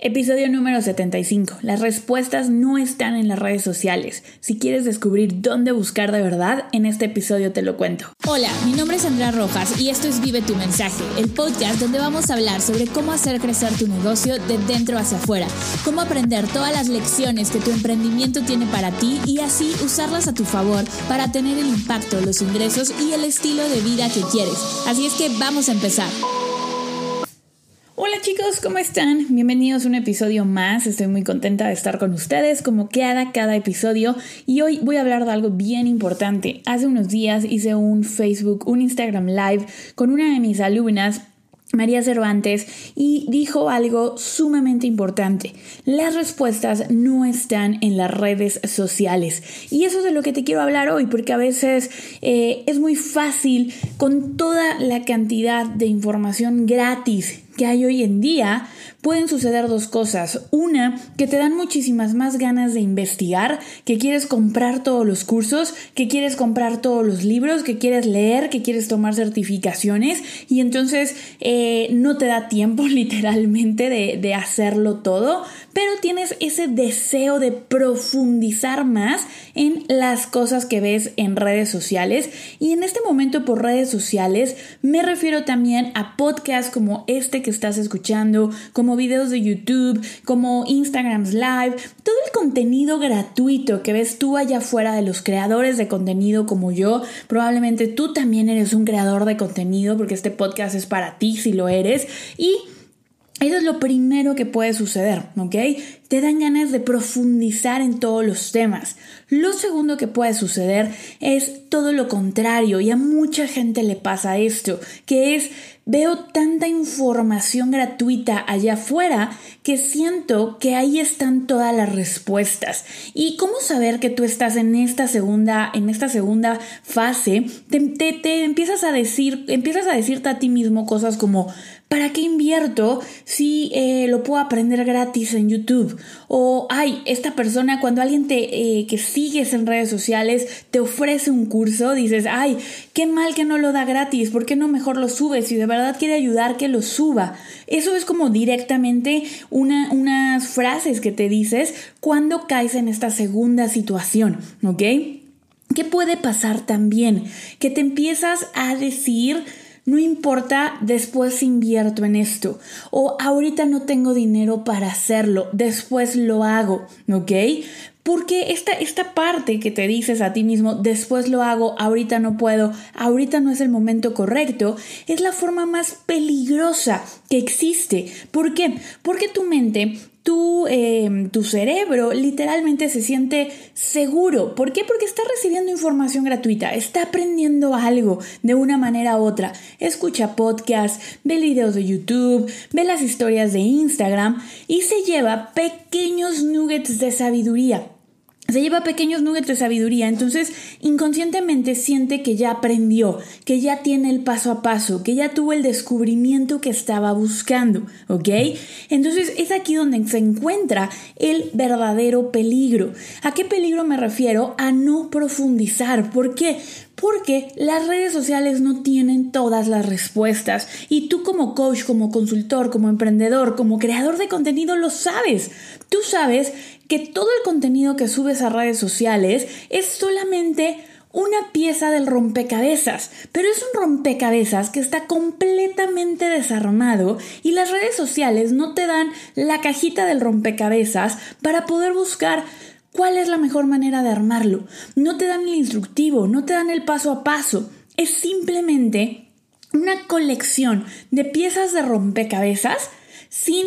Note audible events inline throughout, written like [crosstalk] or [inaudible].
Episodio número 75. Las respuestas no están en las redes sociales. Si quieres descubrir dónde buscar de verdad, en este episodio te lo cuento. Hola, mi nombre es Andrea Rojas y esto es Vive tu mensaje, el podcast donde vamos a hablar sobre cómo hacer crecer tu negocio de dentro hacia afuera, cómo aprender todas las lecciones que tu emprendimiento tiene para ti y así usarlas a tu favor para tener el impacto, los ingresos y el estilo de vida que quieres. Así es que vamos a empezar. Hola chicos, ¿cómo están? Bienvenidos a un episodio más. Estoy muy contenta de estar con ustedes como queda cada episodio y hoy voy a hablar de algo bien importante. Hace unos días hice un Facebook, un Instagram Live con una de mis alumnas María Cervantes y dijo algo sumamente importante. Las respuestas no están en las redes sociales. Y eso es de lo que te quiero hablar hoy, porque a veces eh, es muy fácil con toda la cantidad de información gratis que hay hoy en día, pueden suceder dos cosas. Una, que te dan muchísimas más ganas de investigar, que quieres comprar todos los cursos, que quieres comprar todos los libros, que quieres leer, que quieres tomar certificaciones y entonces eh, no te da tiempo [laughs] literalmente de, de hacerlo todo, pero tienes ese deseo de profundizar más en las cosas que ves en redes sociales y en este momento por redes sociales me refiero también a podcasts como este que estás escuchando, como videos de YouTube, como Instagrams Live, todo el contenido gratuito que ves tú allá afuera de los creadores de contenido como yo. Probablemente tú también eres un creador de contenido porque este podcast es para ti si lo eres. Y eso es lo primero que puede suceder, ¿ok? Te dan ganas de profundizar en todos los temas. Lo segundo que puede suceder es todo lo contrario y a mucha gente le pasa esto, que es veo tanta información gratuita allá afuera que siento que ahí están todas las respuestas. ¿Y cómo saber que tú estás en esta segunda, en esta segunda fase? Te, te empiezas a decir, empiezas a decirte a ti mismo cosas como ¿Para qué invierto si eh, lo puedo aprender gratis en YouTube? O, ay, esta persona, cuando alguien te, eh, que sigues en redes sociales te ofrece un curso, dices, ay, qué mal que no lo da gratis, ¿por qué no mejor lo subes? Si de verdad quiere ayudar, que lo suba. Eso es como directamente una, unas frases que te dices cuando caes en esta segunda situación, ¿ok? ¿Qué puede pasar también? Que te empiezas a decir no importa, después invierto en esto. O ahorita no tengo dinero para hacerlo, después lo hago, ¿ok? Porque esta, esta parte que te dices a ti mismo, después lo hago, ahorita no puedo, ahorita no es el momento correcto, es la forma más peligrosa que existe. ¿Por qué? Porque tu mente tu, em, tu, cerebro literalmente se siente seguro. ¿Por qué? Porque está recibiendo información gratuita, está aprendiendo algo de una manera u otra. Escucha podcasts, ve videos de YouTube, ve las historias de Instagram y se lleva pequeños nuggets de sabiduría se lleva pequeños nuggets de sabiduría, entonces inconscientemente siente que ya aprendió, que ya tiene el paso a paso, que ya tuvo el descubrimiento que estaba buscando, ¿ok? Entonces es aquí donde se encuentra el verdadero peligro. ¿A qué peligro me refiero? A no profundizar. ¿Por qué? Porque las redes sociales no tienen todas las respuestas y tú como coach, como consultor, como emprendedor, como creador de contenido lo sabes. Tú sabes que todo el contenido que subes a redes sociales es solamente una pieza del rompecabezas, pero es un rompecabezas que está completamente desarmado y las redes sociales no te dan la cajita del rompecabezas para poder buscar cuál es la mejor manera de armarlo. No te dan el instructivo, no te dan el paso a paso. Es simplemente una colección de piezas de rompecabezas sin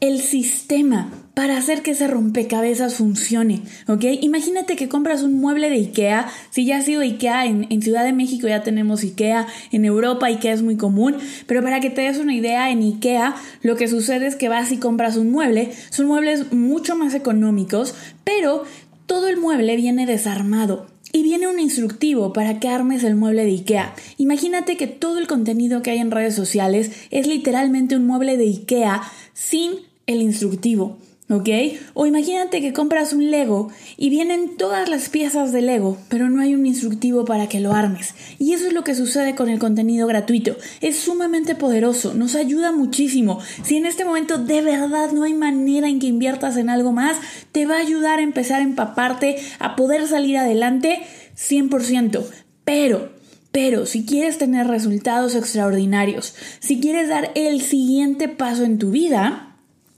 el sistema para hacer que ese rompecabezas funcione, ¿ok? Imagínate que compras un mueble de Ikea, si ya ha sido Ikea en, Ciudad de México ya tenemos Ikea, en Europa Ikea es muy común, pero para que te des una idea, en Ikea lo que sucede es que vas y compras un mueble, son muebles mucho más económicos, pero todo el mueble viene desarmado, y viene un instructivo para que armes el mueble de IKEA. Imagínate que todo el contenido que hay en redes sociales es literalmente un mueble de IKEA sin el instructivo. ¿Ok? O imagínate que compras un Lego y vienen todas las piezas de Lego, pero no hay un instructivo para que lo armes. Y eso es lo que sucede con el contenido gratuito. Es sumamente poderoso, nos ayuda muchísimo. Si en este momento de verdad no hay manera en que inviertas en algo más, te va a ayudar a empezar a empaparte, a poder salir adelante 100%. Pero pero si quieres tener resultados extraordinarios, si quieres dar el siguiente paso en tu vida,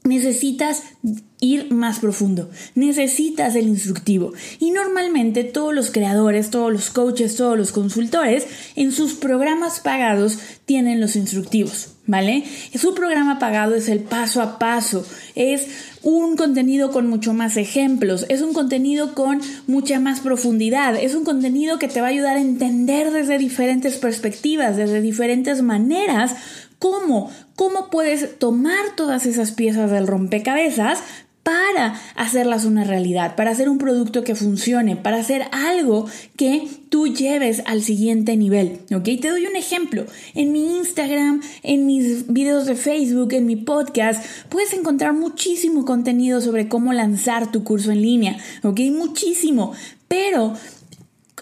necesitas ir más profundo, necesitas el instructivo. Y normalmente todos los creadores, todos los coaches, todos los consultores en sus programas pagados tienen los instructivos, ¿vale? Su programa pagado es el paso a paso, es un contenido con mucho más ejemplos, es un contenido con mucha más profundidad, es un contenido que te va a ayudar a entender desde diferentes perspectivas, desde diferentes maneras ¿Cómo? ¿Cómo puedes tomar todas esas piezas del rompecabezas para hacerlas una realidad, para hacer un producto que funcione, para hacer algo que tú lleves al siguiente nivel, ¿ok? Te doy un ejemplo. En mi Instagram, en mis videos de Facebook, en mi podcast, puedes encontrar muchísimo contenido sobre cómo lanzar tu curso en línea, ¿ok? Muchísimo. Pero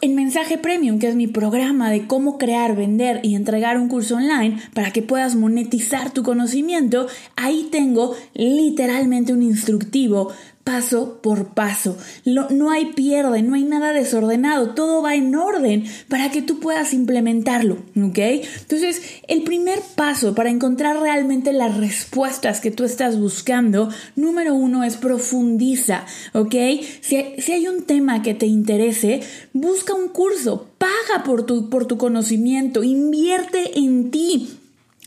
en Mensaje Premium, que es mi programa de cómo crear, vender y entregar un curso online para que puedas monetizar tu conocimiento, ahí tengo literalmente un instructivo paso por paso. no hay pierde, no hay nada desordenado, todo va en orden para que tú puedas implementarlo, ¿ok? Entonces, el primer paso para encontrar realmente las respuestas que tú estás buscando, número uno es profundiza, ¿ok? Si, si hay un tema que te interese, busca un curso, paga por tu, por tu conocimiento, invierte en ti.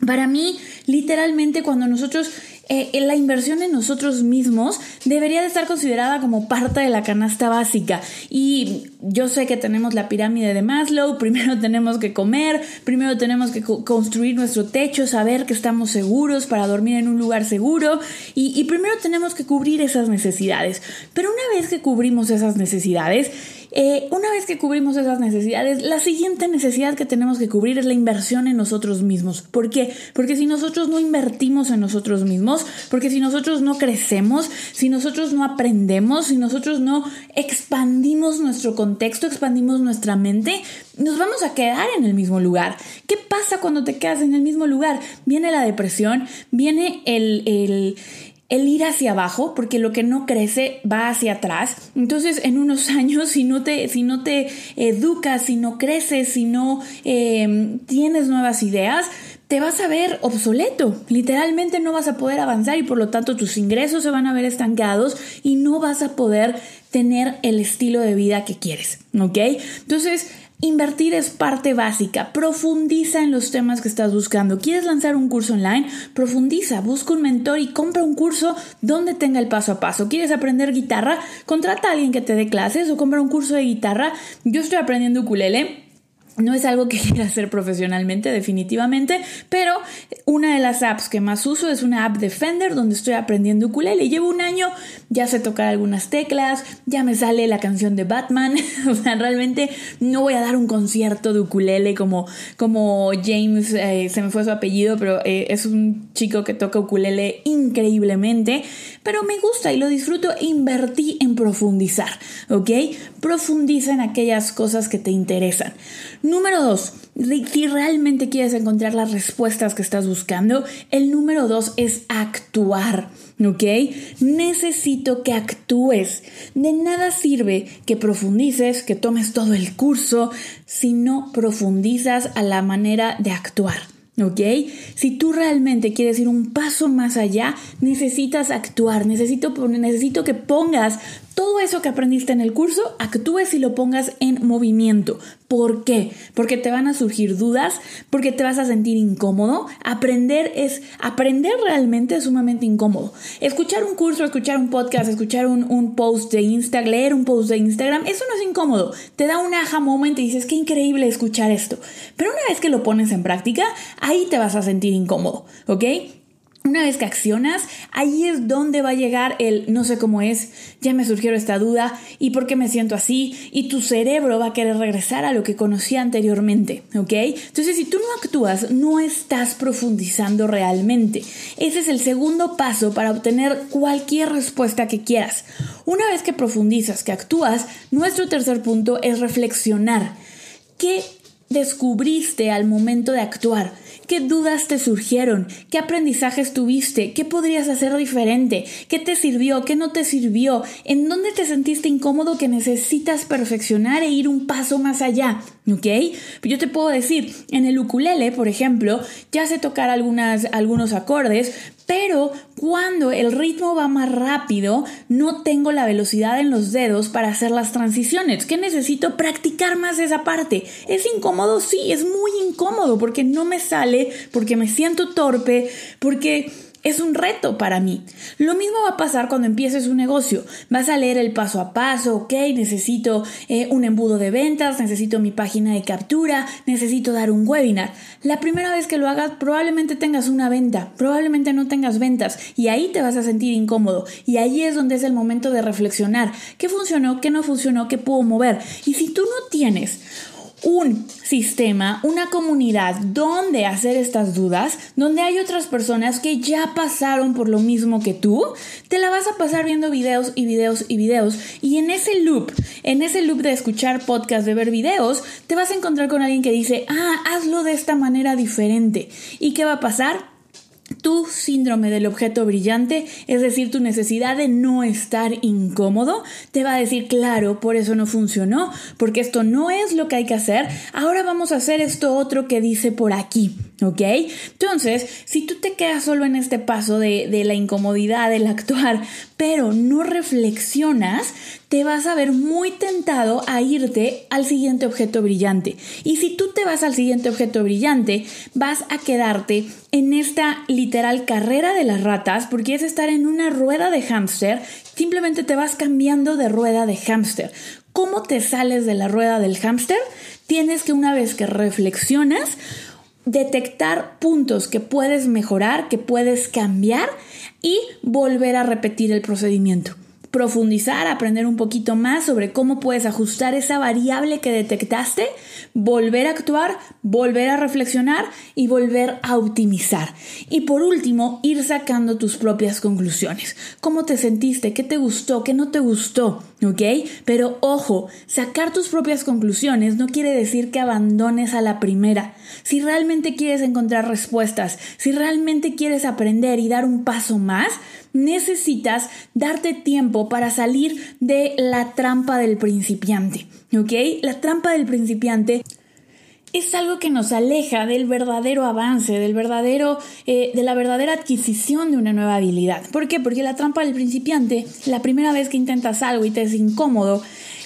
Para mí, literalmente, cuando nosotros eh, la inversión en nosotros mismos debería de estar considerada como parte de la canasta básica. Y yo sé que tenemos la pirámide de Maslow, [laughs] primero tenemos que comer, primero tenemos que construir nuestro techo, saber que estamos seguros para dormir en un lugar seguro y, y primero tenemos que cubrir esas necesidades. Pero una vez que cubrimos esas necesidades, eh, una vez que cubrimos esas necesidades, la siguiente necesidad que tenemos que cubrir es la inversión en nosotros mismos. ¿Por qué? Porque si nosotros no invertimos en nosotros mismos, porque si nosotros no crecemos, si nosotros no aprendemos, si nosotros no expandimos nuestro contexto, expandimos nuestra mente, nos vamos a quedar en el mismo lugar. ¿Qué pasa cuando te quedas en el mismo lugar? Viene la depresión, viene el, el el ir hacia abajo, porque lo que no crece va hacia atrás. Entonces, en unos [laughs] años, si no te, si no te educas, si no creces, si no em, tienes nuevas ideas, te vas a ver obsoleto. Literalmente no vas a poder avanzar y por lo tanto tus ingresos se van a ver estancados y no vas a poder tener el estilo de vida que quieres. ¿Ok? Entonces, Invertir es parte básica. Profundiza en los temas que estás buscando. ¿Quieres lanzar un curso online? Profundiza, busca un mentor y compra un curso donde tenga el paso a paso. ¿Quieres aprender guitarra? Contrata a alguien que te dé clases o compra un curso de guitarra. Yo estoy aprendiendo ukulele no es algo que [laughs] quiera hacer profesionalmente, definitivamente, pero una de las apps que más uso es una app de Fender donde estoy aprendiendo ukulele. Llevo un año, ya sé tocar algunas teclas, ya me sale la canción de Batman. [laughs] o sea, realmente no voy a dar un concierto de ukulele como, como James, eh, se me fue su apellido, pero eh, es un chico que toca ukulele increíblemente. Pero me gusta y lo disfruto. Invertí en profundizar, ¿ok? Profundiza en aquellas cosas que te interesan. Número dos, si realmente quieres encontrar las respuestas que estás buscando, el número dos es actuar, ¿ok? Necesito que actúes. De nada sirve que profundices, que tomes todo el curso, si no profundizas a la manera de actuar. ¿Ok? Si tú realmente quieres ir un paso más allá, necesitas actuar, necesito, necesito que pongas todo eso que aprendiste en el curso, actúes y lo pongas en movimiento. ¿Por qué? Porque te van a surgir dudas, porque te vas a sentir incómodo. Aprender es, aprender realmente es sumamente incómodo. Escuchar un curso, escuchar un podcast, escuchar un, un post de Instagram, leer un post de Instagram, eso no es incómodo. Te da un aha moment y dices, qué increíble escuchar esto. Pero una vez que lo pones en práctica, ahí te vas a sentir incómodo, ¿ok? Una vez que accionas, ahí es donde va a llegar el no sé cómo es, ya me surgió esta duda y por qué me siento así y tu cerebro va a querer regresar a lo que conocía anteriormente, ¿ok? Entonces si tú no actúas, no estás profundizando realmente. Ese es el segundo paso para obtener cualquier respuesta que quieras. Una vez que profundizas, que actúas, nuestro tercer punto es reflexionar. ¿Qué descubriste al momento de actuar? ¿Qué dudas te surgieron? ¿Qué aprendizajes tuviste? ¿Qué podrías hacer diferente? ¿Qué te sirvió? ¿Qué no te sirvió? ¿En dónde te sentiste incómodo que necesitas perfeccionar e ir un paso más allá? ¿Ok? Yo te puedo decir, en el ukulele, por ejemplo, ya sé tocar algunos acordes, pero cuando el ritmo va más rápido, no tengo la velocidad en los dedos para hacer las transiciones. ¿Qué necesito practicar más esa parte? ¿Es incómodo? Sí, es muy incómodo porque no me sale, porque me siento torpe, porque es un reto para mí. Lo mismo va a pasar cuando empieces un negocio. Vas a leer el paso a paso, ok, necesito eh, un embudo de ventas, necesito mi página de captura, necesito dar un webinar. La primera vez que lo hagas probablemente tengas una venta, probablemente no tengas ventas y ahí te vas a sentir incómodo y ahí es donde es el momento de reflexionar qué funcionó, qué no funcionó, qué puedo mover. Y si tú no tienes un sistema, una comunidad donde hacer estas dudas, donde hay otras personas que ya pasaron por lo mismo que tú, te la vas a pasar viendo videos y videos y videos. Y en ese loop, en ese loop de escuchar podcasts, de ver videos, te vas a encontrar con alguien que dice, ah, hazlo de esta manera diferente. ¿Y qué va a pasar? Tu síndrome del objeto brillante, es decir, tu necesidad de no estar incómodo, te va a decir, claro, por eso no funcionó, porque esto no es lo que hay que hacer, ahora vamos a hacer esto otro que dice por aquí. ¿Ok? Entonces, si tú te quedas solo en este paso de, de, la incomodidad, del actuar, pero no reflexionas, te vas a ver muy tentado a irte al siguiente objeto brillante. Y si tú te vas al siguiente objeto brillante, vas a quedarte en esta literal carrera de las ratas, porque es estar en una rueda de hámster, simplemente te vas cambiando de rueda de hámster. ¿Cómo te sales de la rueda del hámster? Tienes que una vez que reflexionas, detectar puntos que puedes mejorar, que puedes cambiar y volver a repetir el procedimiento profundizar, aprender un poquito más sobre cómo puedes ajustar esa variable que detectaste, volver a actuar, volver a reflexionar y volver a optimizar. Y por último, ir sacando tus propias conclusiones. ¿Cómo te sentiste? ¿Qué te gustó? ¿Qué no te gustó? ¿Ok? Pero ojo, sacar tus propias conclusiones no quiere decir que abandones a la primera. Si realmente quieres encontrar respuestas, si realmente quieres aprender y dar un paso más, necesitas darte tiempo para salir de la trampa del principiante. ¿Ok? La trampa del principiante es algo que nos aleja del verdadero avance, del verdadero, eh, de la verdadera adquisición de una nueva habilidad. ¿Por qué? Porque la trampa del principiante, la primera vez que intentas algo y te es incómodo,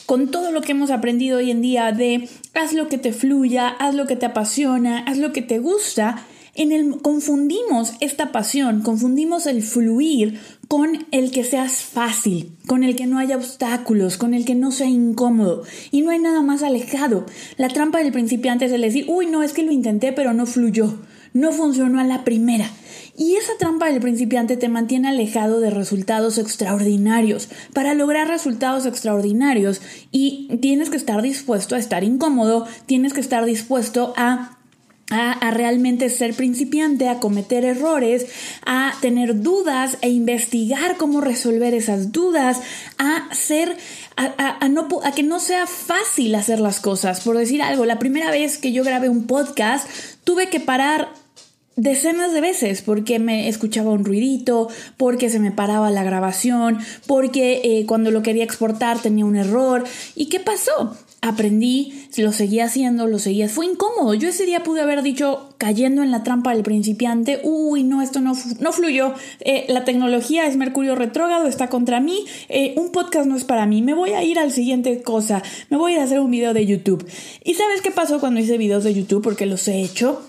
con todo lo que hemos aprendido hoy en día de haz lo que te fluya, haz lo que te apasiona, haz lo que te gusta, en el confundimos esta pasión, confundimos el fluir con el que seas fácil, con el que no haya obstáculos, con el que no sea incómodo. Y no hay nada más alejado. La trampa del principiante es el decir, uy, no, es que lo intenté, pero no fluyó, no funcionó a la primera. Y esa trampa del principiante te mantiene alejado de resultados extraordinarios. Para lograr resultados extraordinarios y tienes que estar dispuesto a estar incómodo, tienes que estar dispuesto a realmente ser principiante, a cometer errores, a tener dudas e investigar cómo resolver esas dudas, a ser, a, que no sea fácil hacer las cosas. Por decir algo, la primera vez que yo grabé un podcast, tuve que parar decenas de veces porque me escuchaba un ruidito, porque se me paraba la grabación, porque eh, cuando lo quería exportar tenía un error. ¿Y qué pasó? Aprendí, lo seguía haciendo, lo seguía. Fue incómodo. Yo ese día pude haber dicho, cayendo en la trampa del principiante, uy, no, esto no, no fluyó. Eh, la tecnología es Mercurio retrógrado, está contra mí. Eh, un podcast no es para mí. Me voy a ir al siguiente cosa. Me voy a ir a hacer un video de YouTube. ¿Y sabes qué pasó cuando hice videos de YouTube? Porque los he hecho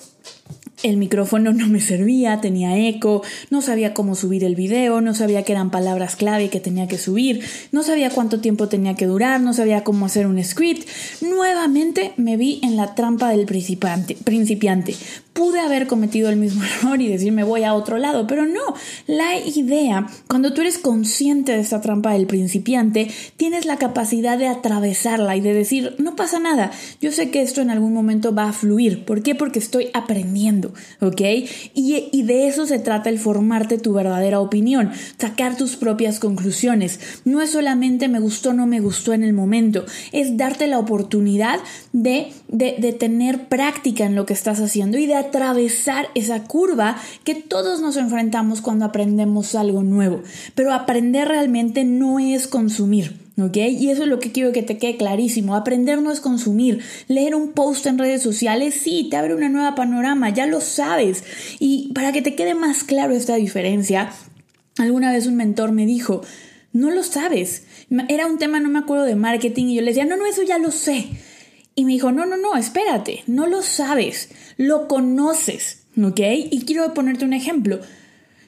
el micrófono no me servía, tenía eco, no sabía cómo subir el video, no sabía que eran palabras clave que tenía que subir, no sabía cuánto tiempo tenía que durar, no sabía cómo hacer un script. Nuevamente me vi en la trampa del principiante. principiante. Pude haber cometido el mismo [laughs] error y decir me voy a otro lado, pero no. La idea, cuando tú eres consciente de esta trampa del principiante, tienes la capacidad de atravesarla y de decir, no pasa nada, yo sé que esto en algún momento va a fluir. ¿Por qué? Porque estoy aprendiendo, ¿ok? Y, y de eso se trata el formarte tu verdadera opinión, sacar tus propias conclusiones. No es solamente me gustó no me gustó en el momento, es darte la oportunidad de, de, de tener práctica en lo que estás haciendo y de atravesar esa curva que todos nos enfrentamos cuando aprendemos algo nuevo. Pero aprender realmente no es consumir. ¿Ok? Y eso es lo que quiero que te quede clarísimo. Aprender no es consumir. Leer un post en redes sociales, sí, te abre una nueva panorama, ya lo sabes. Y para que te quede más claro esta diferencia, alguna vez un mentor me dijo, no lo sabes. Era un tema, no me acuerdo, de marketing y yo le decía, no, no, eso ya lo sé. Y me dijo, no, no, no, espérate, no lo sabes, lo conoces, ¿ok? Y quiero ponerte un ejemplo.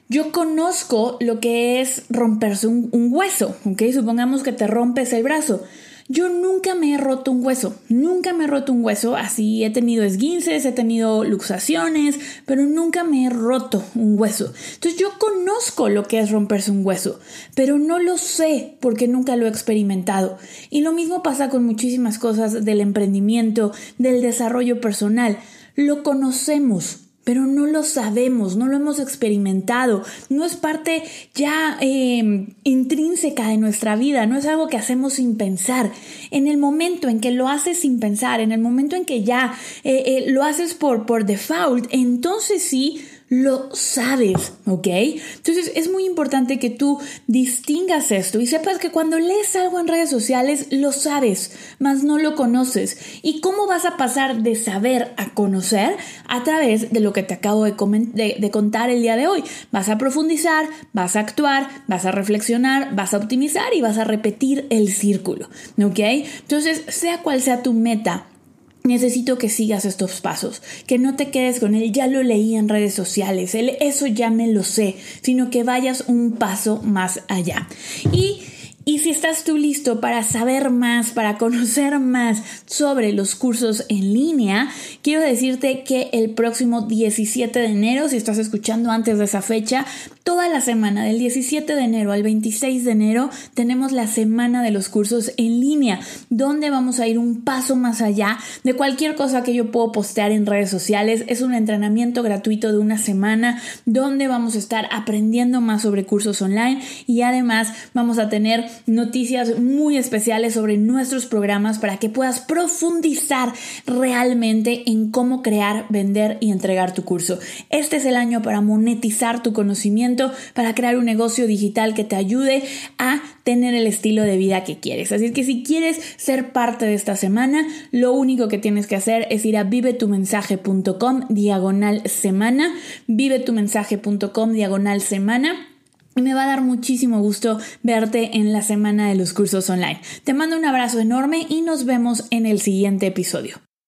Yo conozco lo que es romperse un, hueso, ¿ok? Supongamos que te rompes el brazo. Yo nunca me he roto un hueso, nunca me he roto un hueso, así he tenido esguinces, he tenido luxaciones, pero nunca me he roto un hueso. Entonces yo conozco lo que es romperse un hueso, pero no lo sé porque nunca lo he experimentado. Y lo mismo pasa con muchísimas cosas del emprendimiento, del desarrollo personal. Lo conocemos, pero no lo sabemos, no lo hemos experimentado, no es parte ya eh, intrínseca de nuestra vida, no es algo que hacemos sin pensar. En el momento en que lo haces sin pensar, en el momento en que ya eh, eh, lo haces por, por default, entonces sí lo sabes, ¿ok? Entonces es muy importante que tú distingas esto y sepas que cuando lees algo en redes sociales lo sabes, mas no lo conoces. ¿Y cómo vas a pasar de saber a conocer? A través de lo que te acabo de, de, contar el día de hoy. Vas a profundizar, vas a actuar, vas a reflexionar, vas a optimizar y vas a repetir el círculo, ¿ok? Entonces, sea cual sea tu meta, necesito que sigas estos pasos, que no te quedes con él, ya lo leí en redes sociales, eso ya me lo sé, sino que vayas un paso más allá. Y y si estás tú listo para saber más, para conocer más sobre los cursos en línea, quiero decirte que el próximo 17 de enero, si estás escuchando antes de esa fecha, toda la semana, del 17 de enero al 26 de enero, tenemos la semana de los cursos en línea, donde vamos a ir un paso más allá de cualquier cosa que yo puedo postear en redes sociales. Es un entrenamiento gratuito de una semana donde vamos a estar aprendiendo más sobre cursos online y además vamos a tener noticias muy especiales sobre nuestros programas para que puedas profundizar realmente en cómo crear, vender y entregar tu curso. Este es el año para monetizar tu conocimiento, para crear un negocio digital que te ayude a tener el estilo de vida que quieres. Así que si quieres ser parte de esta semana, lo único que tienes que hacer es ir a vivetumensaje.com diagonal semana, vivetumensaje.com diagonal semana me va a dar muchísimo gusto verte en la semana de los cursos online. Te mando un abrazo enorme y nos vemos en el siguiente episodio.